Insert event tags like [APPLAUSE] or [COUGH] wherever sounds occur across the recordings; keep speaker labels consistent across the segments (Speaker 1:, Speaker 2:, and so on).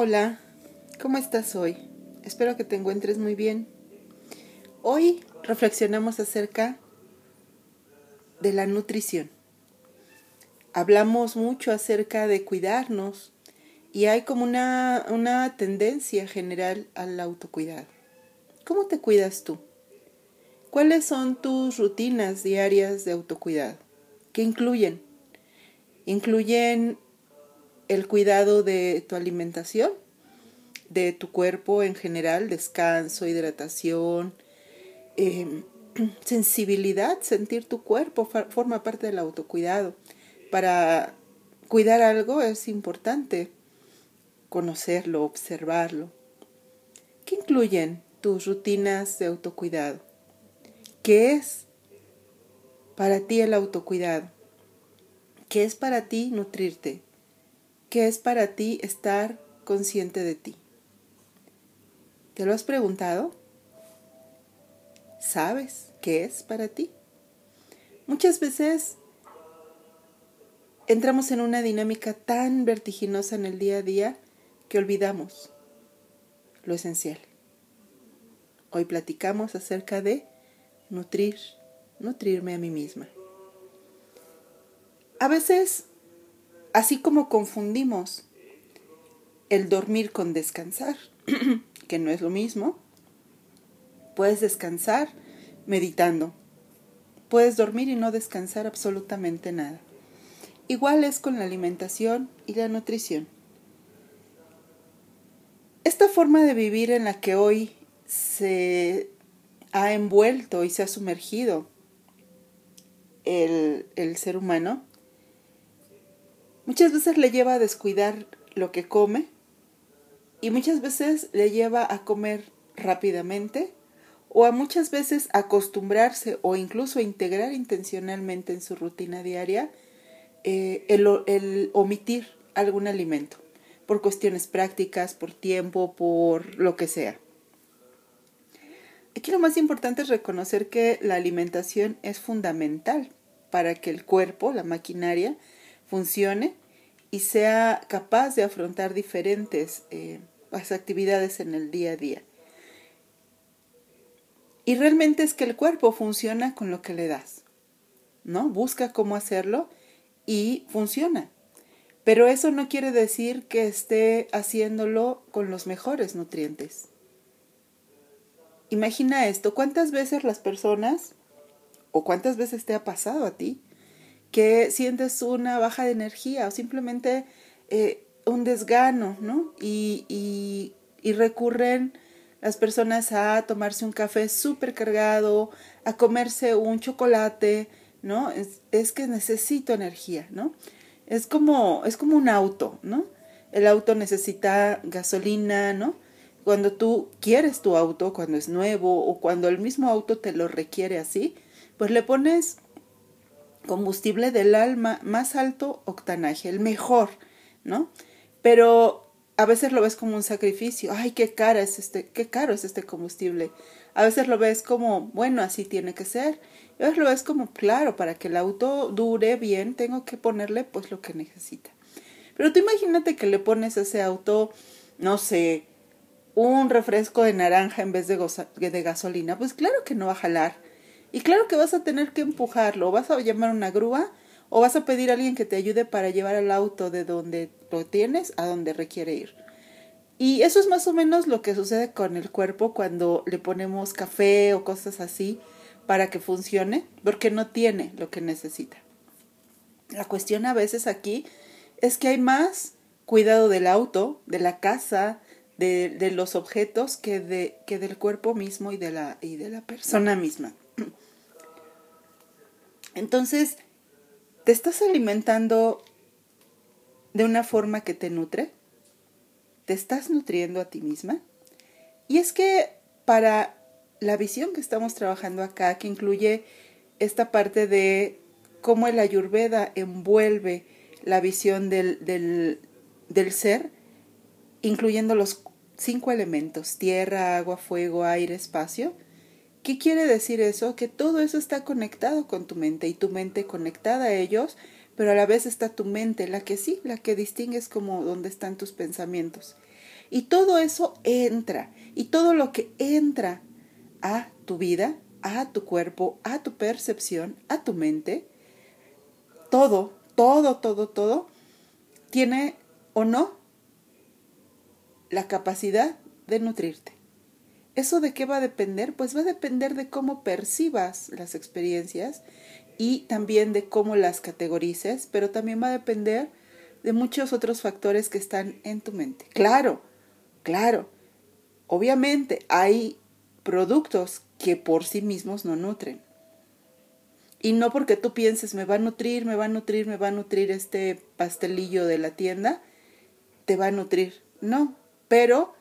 Speaker 1: Hola, ¿cómo estás hoy? Espero que te encuentres muy bien. Hoy reflexionamos acerca de la nutrición. Hablamos mucho acerca de cuidarnos y hay como una, una tendencia general al autocuidado. ¿Cómo te cuidas tú? ¿Cuáles son tus rutinas diarias de autocuidado? ¿Qué incluyen? Incluyen el cuidado de tu alimentación, de tu cuerpo en general, descanso, hidratación, em, [CLEARS THROAT] sensibilidad, sentir tu cuerpo forma parte del autocuidado. Para cuidar algo es importante conocerlo, observarlo. ¿Qué incluyen tus rutinas de autocuidado? ¿Qué es para ti el autocuidado? ¿Qué es para ti nutrirte? ¿Qué es para ti estar consciente de ti? ¿Te lo has preguntado? ¿Sabes qué es para ti? Muchas veces entramos en una dinámica tan vertiginosa en el día a día que olvidamos lo esencial. Hoy platicamos acerca de nutrir, nutrirme a mí misma. A veces Así como confundimos el dormir con descansar, [CLEARS THROAT] que no es lo mismo, puedes descansar meditando. Puedes dormir y no descansar absolutamente nada. Igual es con la alimentación y la nutrición. Esta forma de vivir en la que hoy se ha envuelto y se ha sumergido el, el ser humano Muchas veces le lleva a descuidar lo que come y muchas veces le lleva a comer rápidamente o a muchas veces acostumbrarse o incluso integrar intencionalmente en su rutina diaria eh, el, el omitir algún alimento por cuestiones prácticas, por tiempo, por lo que sea. Aquí lo más importante es reconocer que la alimentación es fundamental para que el cuerpo, la maquinaria, funcione y sea capaz de afrontar diferentes eh, actividades en el día a día. Y realmente es que el cuerpo funciona con lo que le das, ¿no? Busca cómo hacerlo y funciona. Pero eso no quiere decir que esté haciéndolo con los mejores nutrientes. Imagina esto, ¿cuántas veces las personas, o cuántas veces te ha pasado a ti, que sientes una baja de energía o simplemente eh, un desgano, ¿no? Y, y, recurren las personas a tomarse un café súper cargado, a comerse un chocolate, ¿no? Es, es, que necesito energía, ¿no? Es como, es como un auto, ¿no? El auto necesita gasolina, ¿no? Cuando tú quieres tu auto, cuando es nuevo o cuando el mismo auto te lo requiere así, pues le pones combustible del alma más alto octanaje, el mejor, ¿no? Pero a veces lo ves como un sacrificio, ay, qué cara es este, qué caro es este combustible. A veces lo ves como, bueno, así tiene que ser. Y a veces lo ves como, claro, para que el auto dure bien, tengo que ponerle pues lo que necesita. Pero tú imagínate que le pones a ese auto, no sé, un refresco de naranja en vez de, de gasolina, pues claro que no va a jalar y claro que vas a tener que empujarlo, vas a llamar una grúa o vas a pedir a alguien que te ayude para llevar el auto de donde lo tienes a donde requiere ir. Y eso es más o menos lo que sucede con el cuerpo cuando le ponemos café o cosas así para que funcione, porque no tiene lo que necesita. La cuestión a veces aquí es que hay más cuidado del auto, de la casa, de, de los objetos que, de, que del cuerpo mismo y de la, y de la persona misma. Entonces, ¿te estás alimentando de una forma que te nutre? ¿Te estás nutriendo a ti misma? Y es que para la visión que estamos trabajando acá, que incluye esta parte de cómo el ayurveda envuelve la visión del, del, del ser, incluyendo los cinco elementos, tierra, agua, fuego, aire, espacio, ¿Qué quiere decir eso? Que todo eso está conectado con tu mente y tu mente conectada a ellos, pero a la vez está tu mente, la que sí, la que distingues como donde están tus pensamientos. Y todo eso entra. Y todo lo que entra a tu vida, a tu cuerpo, a tu percepción, a tu mente, todo, todo, todo, todo, tiene o no la capacidad de nutrirte. ¿Eso de qué va a depender? Pues va a depender de cómo percibas las experiencias y también de cómo las categorices, pero también va a depender de muchos otros factores que están en tu mente. Claro, claro. Obviamente hay productos que por sí mismos no nutren. Y no porque tú pienses, me va a nutrir, me va a nutrir, me va a nutrir este pastelillo de la tienda, te va a nutrir. No, pero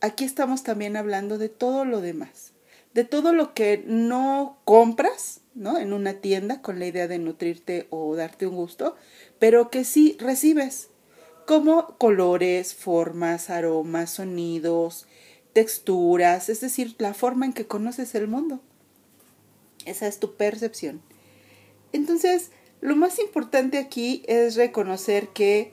Speaker 1: aquí estamos también hablando de todo lo demás, de todo lo que no compras, ¿no? En una tienda con la idea de nutrirte o darte un gusto, pero que sí recibes, como colores, formas, aromas, sonidos, texturas, es decir, la forma en que conoces el mundo. Esa es tu percepción. Entonces, lo más importante aquí es reconocer que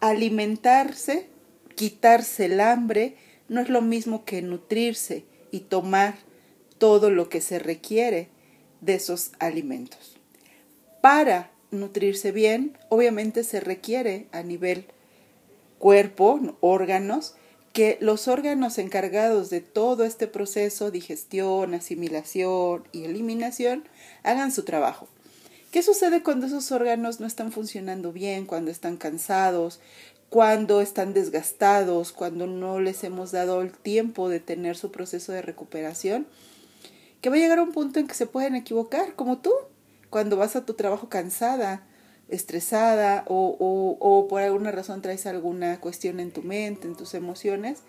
Speaker 1: alimentarse, quitarse el hambre, no es lo mismo que nutrirse y tomar todo lo que se requiere de esos alimentos. Para nutrirse bien, obviamente se requiere a nivel cuerpo, órganos, que los órganos encargados de todo este proceso, digestión, asimilación y eliminación, hagan su trabajo. ¿Qué sucede cuando esos órganos no están funcionando bien, cuando están cansados, cuando están desgastados, cuando no les hemos dado el tiempo de tener su proceso de recuperación? Que va a llegar a un punto en que se pueden equivocar, como tú, cuando vas a tu trabajo cansada, estresada o, por alguna razón traes alguna cuestión en tu mente, en tus emociones.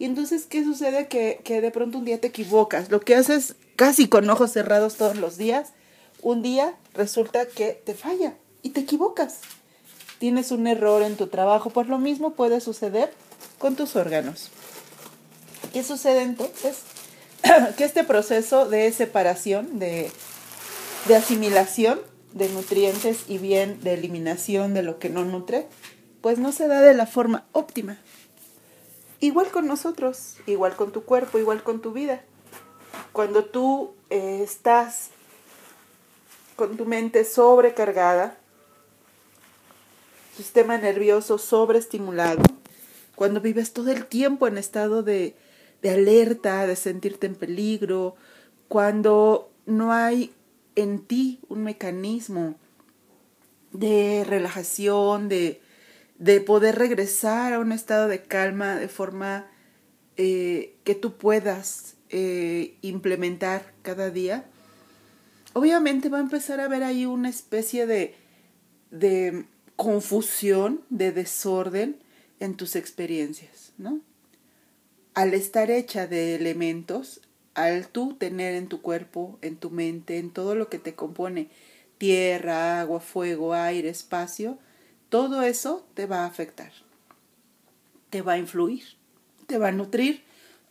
Speaker 1: Y entonces, ¿qué sucede? Que de pronto un día te equivocas. Lo que haces casi con ojos cerrados todos los días, un día resulta que te falla y te equivocas. Tienes un error en tu trabajo, pues lo mismo puede suceder con tus órganos. ¿Qué sucede entonces? [CLEARS THROAT] que este proceso de separación, de, de asimilación, de nutrientes y bien de eliminación de lo que no nutre, pues no se da de la forma óptima. Igual con nosotros, igual con tu cuerpo, igual con tu vida. Cuando tú eh, estás con tu mente sobrecargada, sistema nervioso sobreestimulado, cuando vives todo el tiempo en estado de, de alerta, de sentirte en peligro, cuando no hay en ti un mecanismo de relajación, de, de poder regresar a un estado de calma de forma eh, que tú puedas eh, implementar cada día, obviamente va a empezar a haber ahí una especie de, de confusión, de desorden en tus experiencias, ¿no? Al estar hecha de elementos, al tú tener en tu cuerpo, en tu mente, en todo lo que te compone, tierra, agua, fuego, aire, espacio, todo eso te va a afectar, te va a influir, te va a nutrir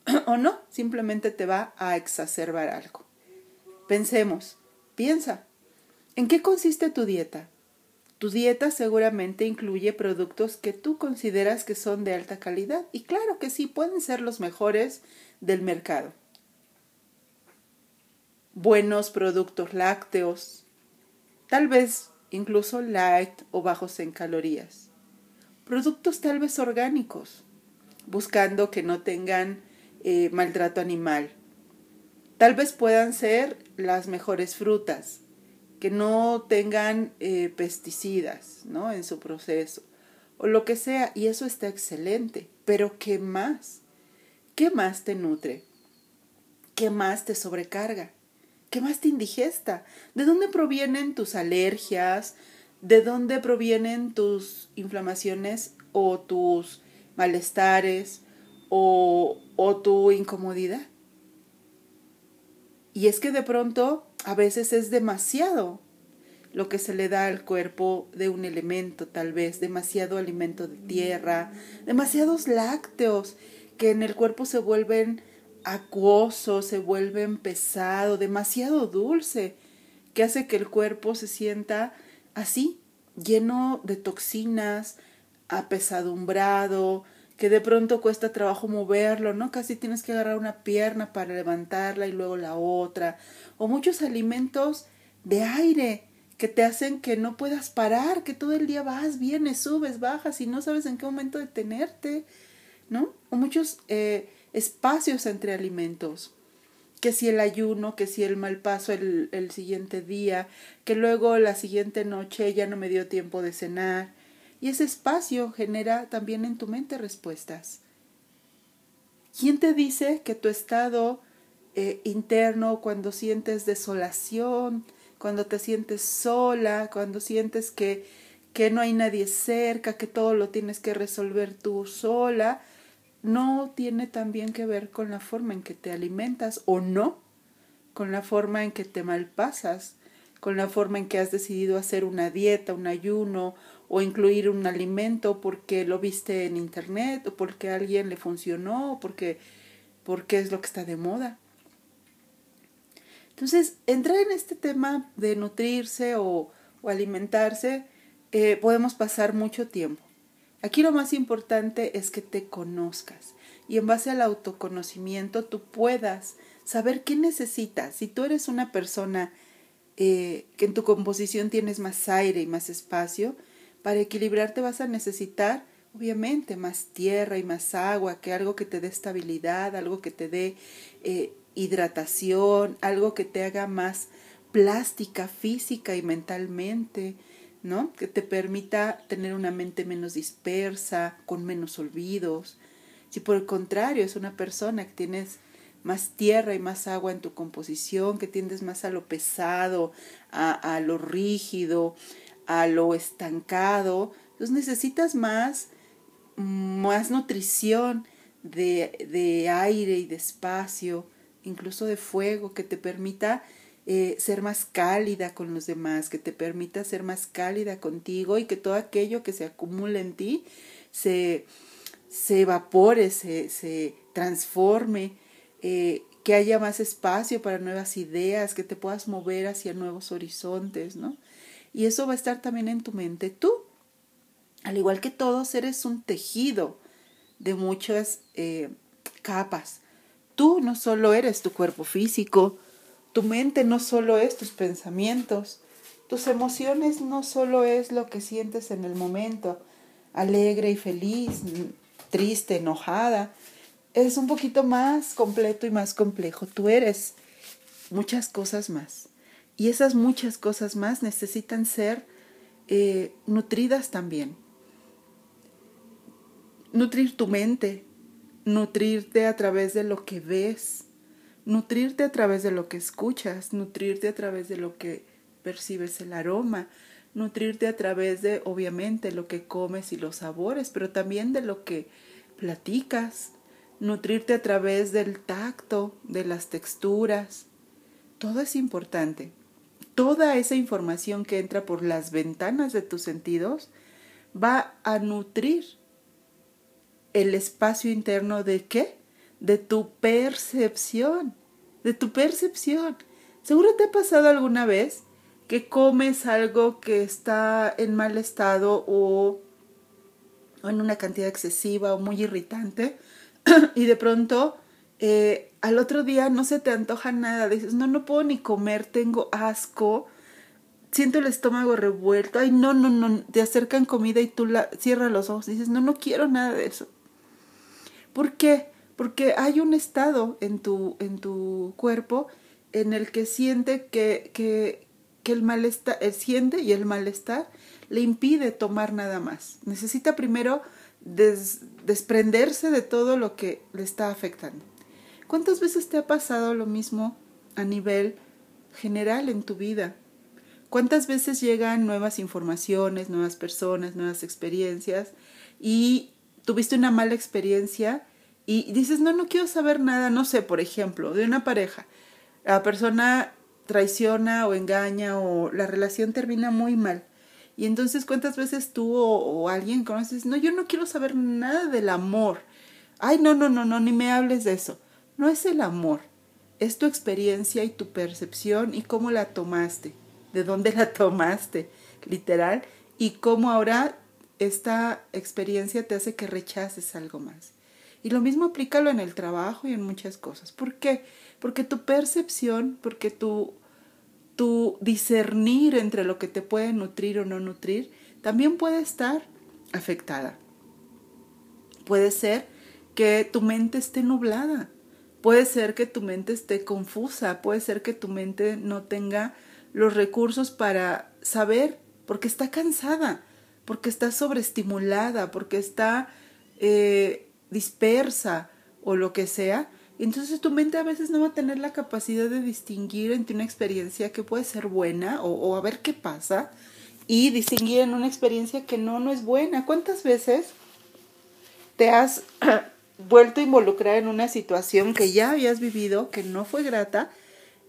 Speaker 1: [CLEARS THROAT] o no, simplemente te va a exacerbar algo. Pensemos, piensa, ¿en qué consiste tu dieta? Tu dieta seguramente incluye productos que tú consideras que son de alta calidad y claro que sí, pueden ser los mejores del mercado buenos productos lácteos, tal vez incluso light o bajos en calorías. Productos tal vez orgánicos, buscando que no tengan eh, maltrato animal. Tal vez puedan ser las mejores frutas, que no tengan eh, pesticidas ¿no? en su proceso, o lo que sea, y eso está excelente. Pero ¿qué más? ¿Qué más te nutre? ¿Qué más te sobrecarga? ¿Qué más te indigesta? ¿De dónde provienen tus alergias? ¿De dónde provienen tus inflamaciones o tus malestares o, o tu incomodidad? Y es que de pronto a veces es demasiado lo que se le da al cuerpo de un elemento, tal vez, demasiado alimento de tierra, demasiados lácteos que en el cuerpo se vuelven acuoso, se vuelve pesado, demasiado dulce, que hace que el cuerpo se sienta así, lleno de toxinas, apesadumbrado, que de pronto cuesta trabajo moverlo, ¿no? Casi tienes que agarrar una pierna para levantarla y luego la otra, o muchos alimentos de aire que te hacen que no puedas parar, que todo el día vas, vienes, subes, bajas y no sabes en qué momento detenerte, ¿no? O muchos eh, espacios entre alimentos, que si el ayuno, que si el mal paso el, el siguiente día, que luego la siguiente noche ya no me dio tiempo de cenar, y ese espacio genera también en tu mente respuestas. ¿Quién te dice que tu estado eh, interno, cuando sientes desolación, cuando te sientes sola, cuando sientes que, que no hay nadie cerca, que todo lo tienes que resolver tú sola, no tiene también que ver con la forma en que te alimentas o no, con la forma en que te malpasas, con la forma en que has decidido hacer una dieta, un ayuno o incluir un alimento porque lo viste en internet o porque a alguien le funcionó o porque, porque es lo que está de moda. Entonces, entrar en este tema de nutrirse o, alimentarse, eh, podemos pasar mucho tiempo. Aquí lo más importante es que te conozcas y en base al autoconocimiento tú puedas saber qué necesitas. Si tú eres una persona eh, que en tu composición tienes más aire y más espacio, para equilibrarte vas a necesitar, obviamente, más tierra y más agua, que algo que te dé estabilidad, algo que te dé eh, hidratación, algo que te haga más plástica, física y mentalmente, ¿no? Que te permita tener una mente menos dispersa, con menos olvidos. Si por el contrario es una persona que tienes más tierra y más agua en tu composición, que tiendes más a lo pesado, a, a lo rígido, a lo estancado, entonces necesitas más, más nutrición de, de aire y de espacio, incluso de fuego, que te permita eh, ser más cálida con los demás, que te permita ser más cálida contigo y que todo aquello que se acumula en ti se, se evapore, se, se transforme, eh, que haya más espacio para nuevas ideas, que te puedas mover hacia nuevos horizontes, ¿no? Y eso va a estar también en tu mente. Tú, al igual que todos, eres un tejido de muchas eh, capas. Tú no solo eres tu cuerpo físico, tu mente no solo es tus pensamientos, tus emociones no solo es lo que sientes en el momento, alegre y feliz, triste, enojada. Es un poquito más completo y más complejo. Tú eres muchas cosas más. Y esas muchas cosas más necesitan ser eh, nutridas también. Nutrir tu mente, nutrirte a través de lo que ves, nutrirte a través de lo que escuchas, nutrirte a través de lo que percibes el aroma, nutrirte a través de, obviamente, lo que comes y los sabores, pero también de lo que platicas, nutrirte a través del tacto, de las texturas. Todo es importante toda esa información que entra por las ventanas de tus sentidos va a nutrir el espacio interno de qué? De tu percepción, de tu percepción. Seguro te ha pasado alguna vez que comes algo que está en mal estado o, en una cantidad excesiva o muy irritante [CLEARS THROAT] y de pronto eh, al otro día no se te antoja nada, dices, no, no puedo ni comer, tengo asco, siento el estómago revuelto, ay, no, no, no, te acercan comida y tú la cierras los ojos dices, no, no quiero nada de eso. ¿Por qué? Porque hay un estado en tu, en tu cuerpo en el que siente que, que, que el malestar, el siente y el malestar le impide tomar nada más. Necesita primero desprenderse de todo lo que le está afectando. ¿Cuántas veces te ha pasado lo mismo a nivel general en tu vida? ¿Cuántas veces llegan nuevas informaciones, nuevas personas, nuevas experiencias y tuviste una mala experiencia y dices, no, no quiero saber nada, no sé, por ejemplo, de una pareja. La persona traiciona o engaña o la relación termina muy mal. Y entonces, ¿cuántas veces tú o, alguien conoces? No, yo no quiero saber nada del amor. Ay, no, no, no, no, ni me hables de eso no es el amor, es tu experiencia y tu percepción y cómo la tomaste, de dónde la [LAUGHS] tomaste, literal, y cómo ahora esta experiencia te hace que rechaces algo más. Y lo mismo aplícalo en el trabajo y en muchas cosas. ¿Por qué? Porque tu percepción, porque tu, tu discernir entre lo que te puede nutrir o no nutrir, también puede estar afectada. Puede ser que tu mente esté nublada, puede ser que tu mente esté confusa, puede ser que tu mente no tenga los recursos para saber, porque está cansada, porque está sobreestimulada, porque está eh, dispersa o lo que sea. Entonces tu mente a veces no va a tener la capacidad de distinguir entre una experiencia que puede ser buena o, o a ver qué pasa y distinguir en una experiencia que no, no es buena. ¿Cuántas veces te has [CLEARS THROAT] vuelto a involucrar en una situación que ya habías vivido, que no fue grata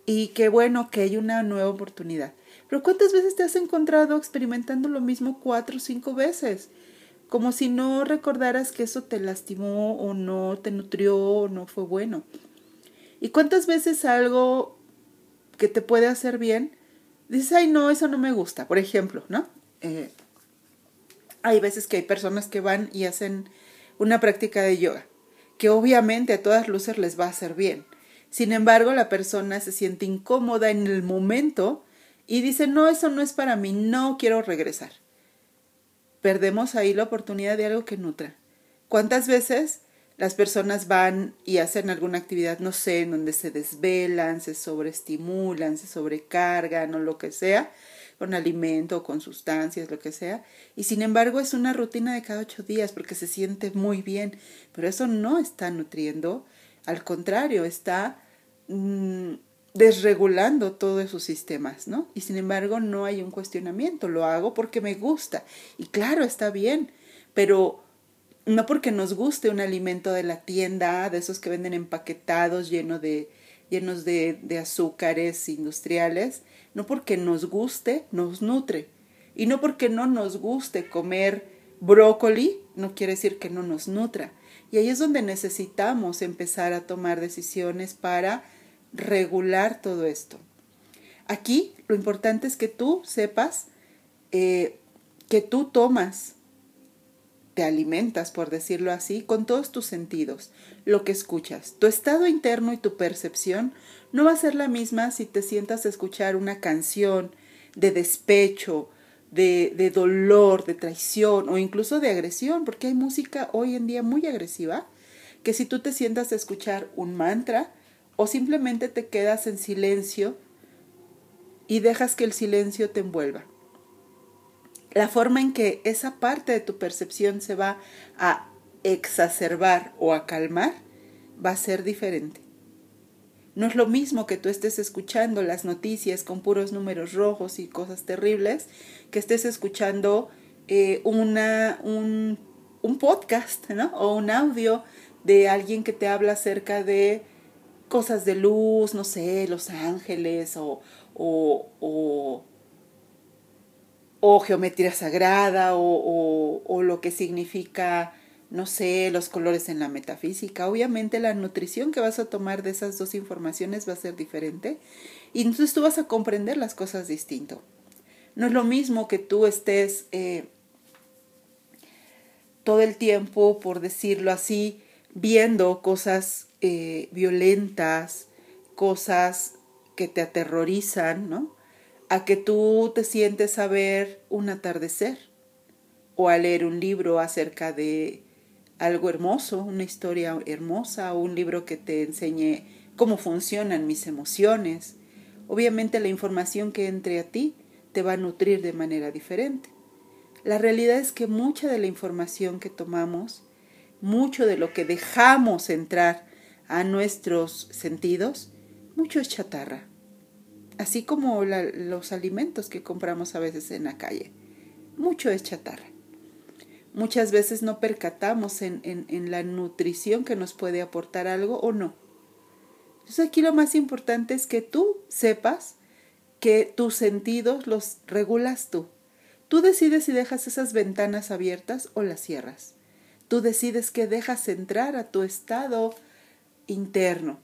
Speaker 1: y que bueno, que hay una nueva oportunidad? Pero ¿cuántas veces te has encontrado experimentando lo mismo cuatro o cinco veces? Como si no recordaras que eso te lastimó o no te nutrió o no fue bueno. ¿Y cuántas veces algo que te puede hacer bien dices, ay, no, eso no me gusta, por ejemplo, ¿no? Eh, hay veces que hay personas que van y hacen una práctica de yoga, que obviamente a todas luces les va a hacer bien. Sin embargo, la persona se siente incómoda en el momento y dice, no, eso no es para mí, no quiero regresar. Perdemos ahí la oportunidad de algo que nutra. ¿Cuántas veces las personas van y hacen alguna actividad, no sé, en donde se desvelan, se sobreestimulan, se sobrecargan o lo que sea, con alimento, con sustancias, lo que sea, y sin embargo es una rutina de cada ocho días porque se siente muy bien, pero eso no está nutriendo, al contrario, está mm, desregulando todos sus sistemas, ¿no? Y sin embargo no hay un cuestionamiento, lo hago porque me gusta, y claro, está bien, pero no porque nos guste un alimento de la tienda, de esos que venden empaquetados lleno de, llenos de, de azúcares industriales, no porque nos guste, nos nutre. Y no porque no nos guste comer brócoli, no quiere decir que no nos nutra. Y ahí es donde necesitamos empezar a tomar decisiones para regular todo esto. Aquí lo importante es que tú sepas eh, que tú tomas te alimentas, por decirlo así, con todos tus sentidos, lo que escuchas. Tu estado interno y tu percepción no va a ser la misma si te sientas a escuchar una canción de despecho, de, dolor, de traición o incluso de agresión, porque hay música hoy en día muy agresiva, que si tú te sientas a escuchar un mantra o simplemente te quedas en silencio y dejas que el silencio te envuelva la forma en que esa parte de tu percepción se va a exacerbar o a calmar va a ser diferente. No es lo mismo que tú estés escuchando las noticias con puros números rojos y cosas terribles, que estés escuchando eh, una, un, un, podcast ¿no? o un audio de alguien que te habla acerca de cosas de luz, no sé, los ángeles o, o, o o geometría sagrada o, o, lo que significa, no sé, los colores en la metafísica. Obviamente la nutrición que vas a tomar de esas dos informaciones va a ser diferente y entonces tú vas a comprender las cosas distinto. No es lo mismo que tú estés eh, todo el tiempo, por decirlo así, viendo cosas eh, violentas, cosas que te aterrorizan, ¿no? a que tú te sientes a ver un atardecer o a leer un libro acerca de algo hermoso, una historia hermosa un libro que te enseñe cómo funcionan mis emociones. Obviamente la información que entre a ti te va a nutrir de manera diferente. La realidad es que mucha de la información que tomamos, mucho de lo que dejamos entrar a nuestros sentidos, mucho es chatarra así como los alimentos que compramos a veces en la calle. Mucho es chatarra. Muchas veces no percatamos en, en la nutrición que nos puede aportar algo o no. Entonces aquí lo más importante es que tú sepas que tus sentidos los regulas tú. Tú decides si dejas esas ventanas abiertas o las cierras. Tú decides que dejas entrar a tu estado interno.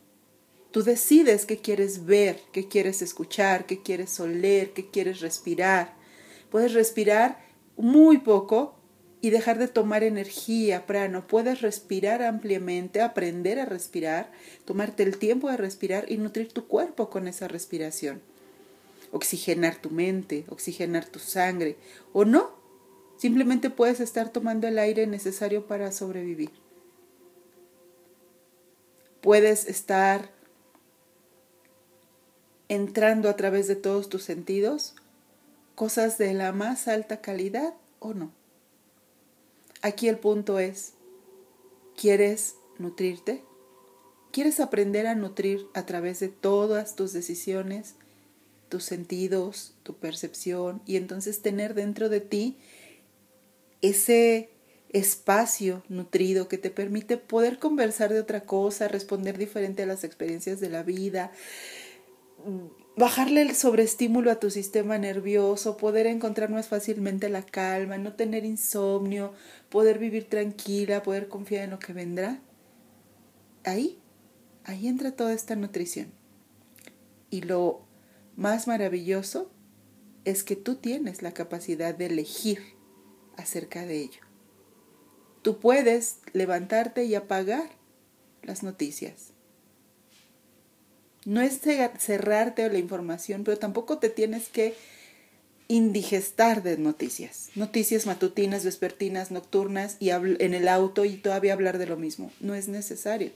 Speaker 1: Tú decides qué quieres ver, qué quieres escuchar, qué quieres oler, qué quieres respirar. Puedes respirar muy poco y dejar de tomar energía, prano. Puedes respirar ampliamente, aprender a respirar, tomarte el tiempo de respirar y nutrir tu cuerpo con esa respiración. Oxigenar tu mente, oxigenar tu sangre, o no, simplemente puedes estar tomando el aire necesario para sobrevivir. Puedes estar entrando a través de todos tus sentidos cosas de la más alta calidad o no. Aquí el punto es, ¿quieres nutrirte? ¿Quieres aprender a nutrir a través de todas tus decisiones, tus sentidos, tu percepción y entonces tener dentro de ti ese espacio nutrido que te permite poder conversar de otra cosa, responder diferente a las experiencias de la vida, bajarle el sobreestímulo a tu sistema nervioso, poder encontrar más fácilmente la calma, no tener insomnio, poder vivir tranquila, poder confiar en lo que vendrá. Ahí, ahí entra toda esta nutrición. Y lo más maravilloso es que tú tienes la capacidad de elegir acerca de ello. Tú puedes levantarte y apagar las noticias no es cerrarte a la información, pero tampoco te tienes que indigestar de noticias. Noticias matutinas, vespertinas, nocturnas y en el auto y todavía hablar de lo mismo. No es necesario.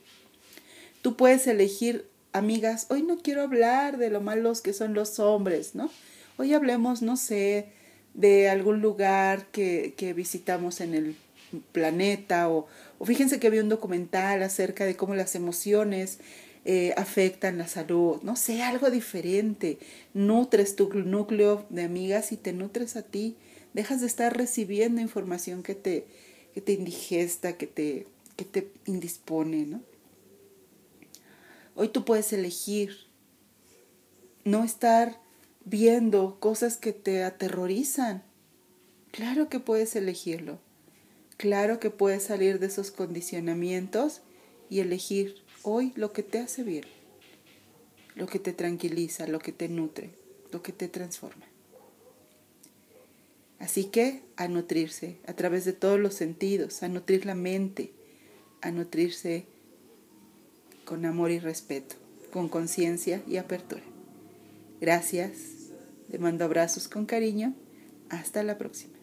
Speaker 1: Tú puedes elegir, amigas, hoy no quiero hablar de lo malos que son los hombres, ¿no? Hoy hablemos, no sé, de algún lugar que, que visitamos en el planeta o, o fíjense que vi un documental acerca de cómo las emociones eh, afectan la salud, no sé, algo diferente. Nutres tu núcleo de amigas y te nutres a ti. Dejas de estar recibiendo información que te, que te indigesta, que te, que te indispone, ¿no? Hoy tú puedes elegir no estar viendo cosas que te aterrorizan. Claro que puedes elegirlo. Claro que puedes salir de esos condicionamientos y elegir hoy lo que te hace bien, lo que te tranquiliza, lo que te nutre, lo que te transforma. Así que a nutrirse a través de todos los sentidos, a nutrir la mente, a nutrirse con amor y respeto, con conciencia y apertura. Gracias, te mando abrazos con cariño, hasta la próxima.